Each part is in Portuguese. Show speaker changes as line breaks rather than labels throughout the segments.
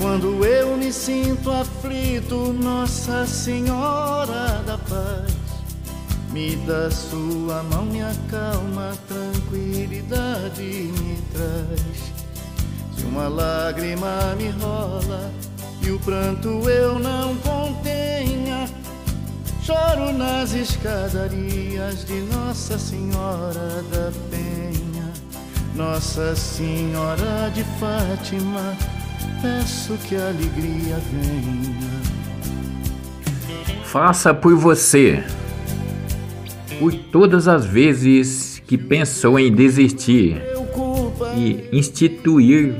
Quando eu me sinto aflito, Nossa Senhora da Paz, me dá sua mão, me acalma, tranquilidade me traz. Se uma lágrima me rola e o pranto eu não contenha, choro nas escadarias de Nossa Senhora da Penha, Nossa Senhora de Fátima peço que a alegria venha.
Faça por você. Por todas as vezes que pensou em desistir e instituir,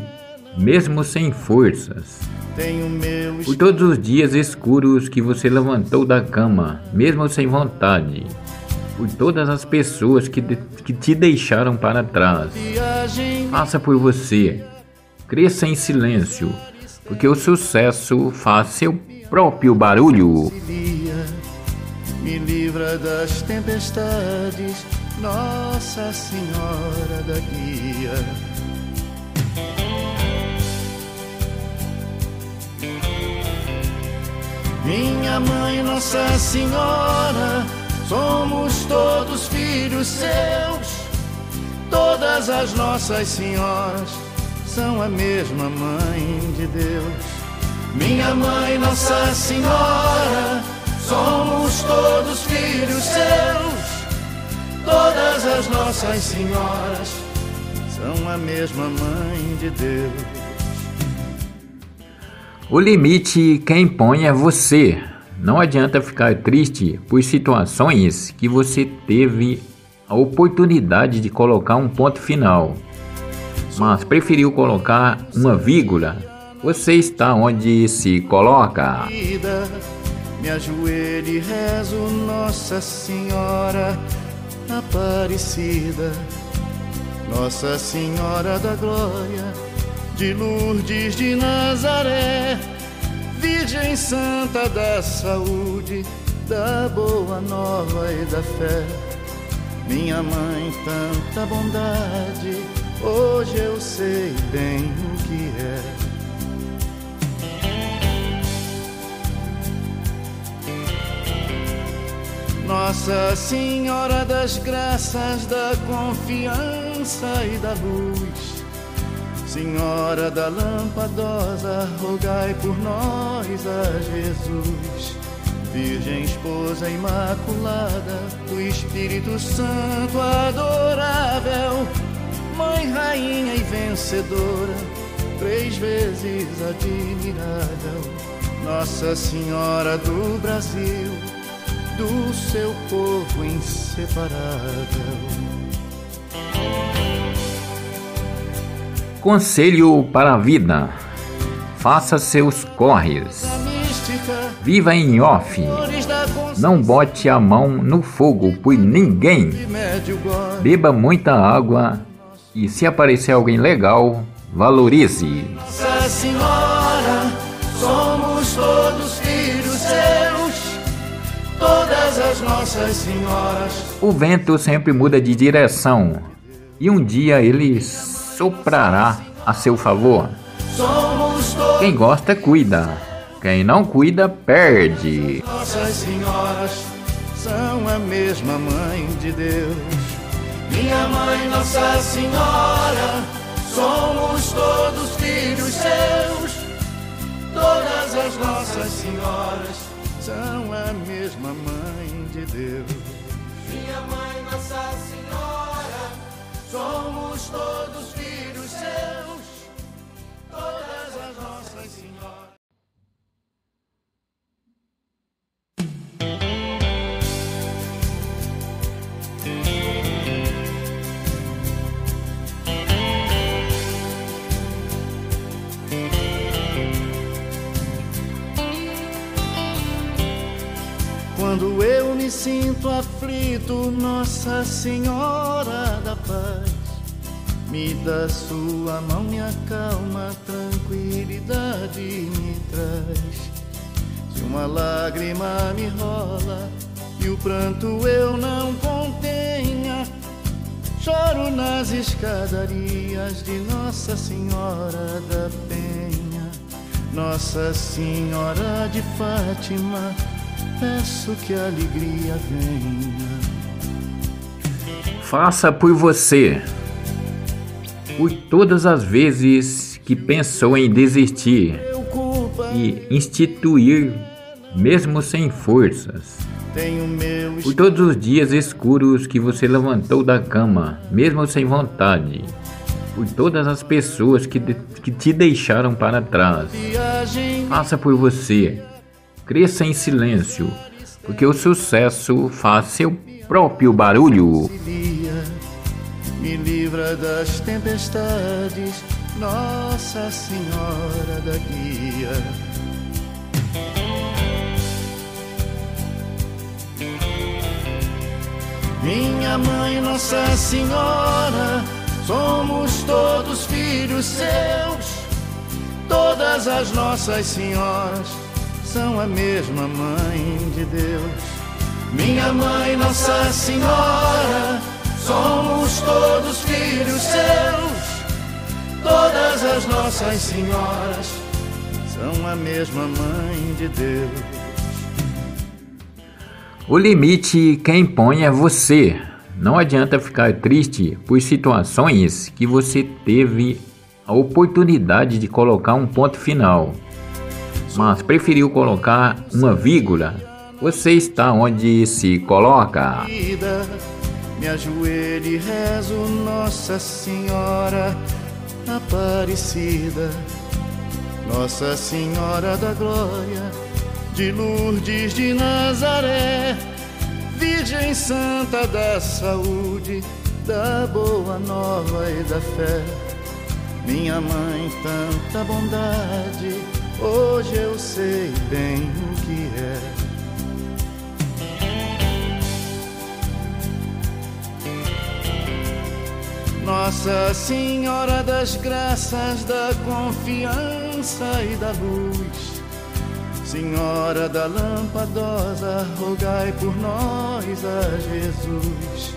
mesmo sem forças. Por todos os dias escuros que você levantou da cama, mesmo sem vontade. Por todas as pessoas que, de, que te deixaram para trás. Faça por você cresça em silêncio, porque o sucesso faz seu próprio barulho.
Me livra das tempestades, Nossa Senhora da Guia. Minha mãe, Nossa Senhora, somos todos filhos seus, todas as nossas senhoras são a mesma mãe de Deus. Minha mãe, Nossa Senhora, somos todos filhos seus. Todas as nossas senhoras são a mesma mãe de Deus.
O limite quem põe é você. Não adianta ficar triste por situações que você teve a oportunidade de colocar um ponto final mas preferiu colocar uma vírgula. Você está onde se coloca.
Me ajoelho e rezo Nossa Senhora Aparecida, Nossa Senhora da Glória, de Lourdes de Nazaré, Virgem Santa da Saúde, da Boa Nova e da Fé. Minha mãe, tanta bondade Hoje eu sei bem o que é. Nossa Senhora das Graças, da confiança e da luz, Senhora da Lampadosa, rogai por nós a Jesus. Virgem Esposa Imaculada, do Espírito Santo adorável Mãe, rainha e vencedora, três vezes admirável, Nossa Senhora do Brasil, do seu povo inseparável.
Conselho para a vida: faça seus corres. Viva em off. Não bote a mão no fogo por ninguém. Beba muita água e se aparecer alguém legal, valorize.
Nossa Senhora, somos todos filhos seus, todas as nossas senhoras.
O vento sempre muda de direção e um dia ele soprará a seu favor. Quem gosta, cuida. Quem não cuida, perde.
Nossas senhoras são a mesma mãe de Deus. Minha mãe, Nossa Senhora, somos todos filhos seus. Todas as nossas senhoras são a mesma mãe de Deus. Minha mãe, Nossa Senhora, somos todos filhos seus. Todas as nossas senhoras. Quando eu me sinto aflito, Nossa Senhora da Paz, me dá sua mão, me acalma, tranquilidade me traz. Se uma lágrima me rola e o pranto eu não contenha, choro nas escadarias de Nossa Senhora da Penha. Nossa Senhora de Fátima, peço que a alegria venha.
Faça por você, por todas as vezes que pensou em desistir e instituir, mesmo sem forças. Por todos os dias escuros que você levantou da cama, mesmo sem vontade. Por todas as pessoas que, de, que te deixaram para trás. Faça por você. Cresça em silêncio, porque o sucesso faz seu próprio barulho.
Me livra das tempestades, Nossa Senhora da Guia. Minha mãe, Nossa Senhora, somos todos filhos seus. Todas as nossas senhoras são a mesma mãe de Deus. Minha mãe, Nossa Senhora, somos todos filhos seus. Todas as nossas senhoras são a mesma mãe de Deus.
O limite quem põe é você. Não adianta ficar triste por situações que você teve a oportunidade de colocar um ponto final, mas preferiu colocar uma vírgula. Você está onde se coloca.
Me ajoelho e rezo Nossa Senhora Aparecida, Nossa Senhora da Glória de Lourdes de Nazaré, Virgem Santa da Saúde, da Boa Nova e da Fé. Minha mãe, tanta bondade, hoje eu sei bem o que é. Nossa Senhora das Graças, da confiança e da luz Senhora da Lampadosa, rogai por nós a Jesus.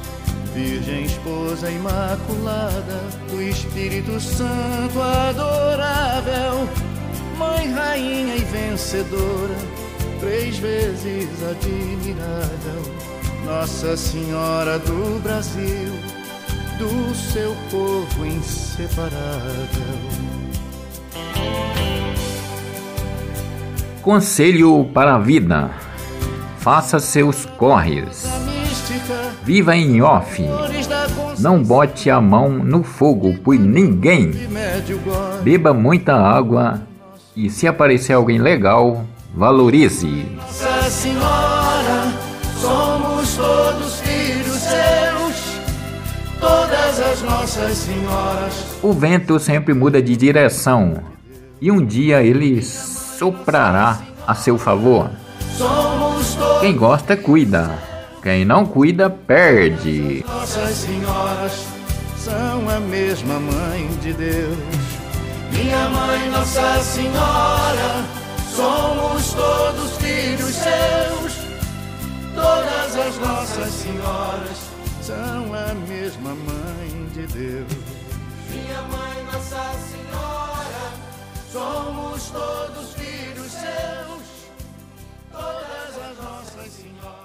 Virgem Esposa Imaculada, do Espírito Santo adorável, Mãe, Rainha e Vencedora, três vezes admirável, Nossa Senhora do Brasil, do seu povo inseparável.
Conselho para a vida: faça seus corres. Viva em off. Não bote a mão no fogo por ninguém. Beba muita água e se aparecer alguém legal, valorize.
Nossa Senhora, somos todos filhos seus, todas as nossas senhoras.
O vento sempre muda de direção e um dia ele soprará a seu favor. Quem gosta, cuida. Quem não cuida, perde.
Nossas senhoras são a mesma mãe de Deus. Minha mãe, Nossa Senhora, somos todos filhos seus. Todas as nossas senhoras são a mesma mãe de Deus. Minha mãe, Nossa Senhora, somos todos filhos seus. Todas as nossas senhoras.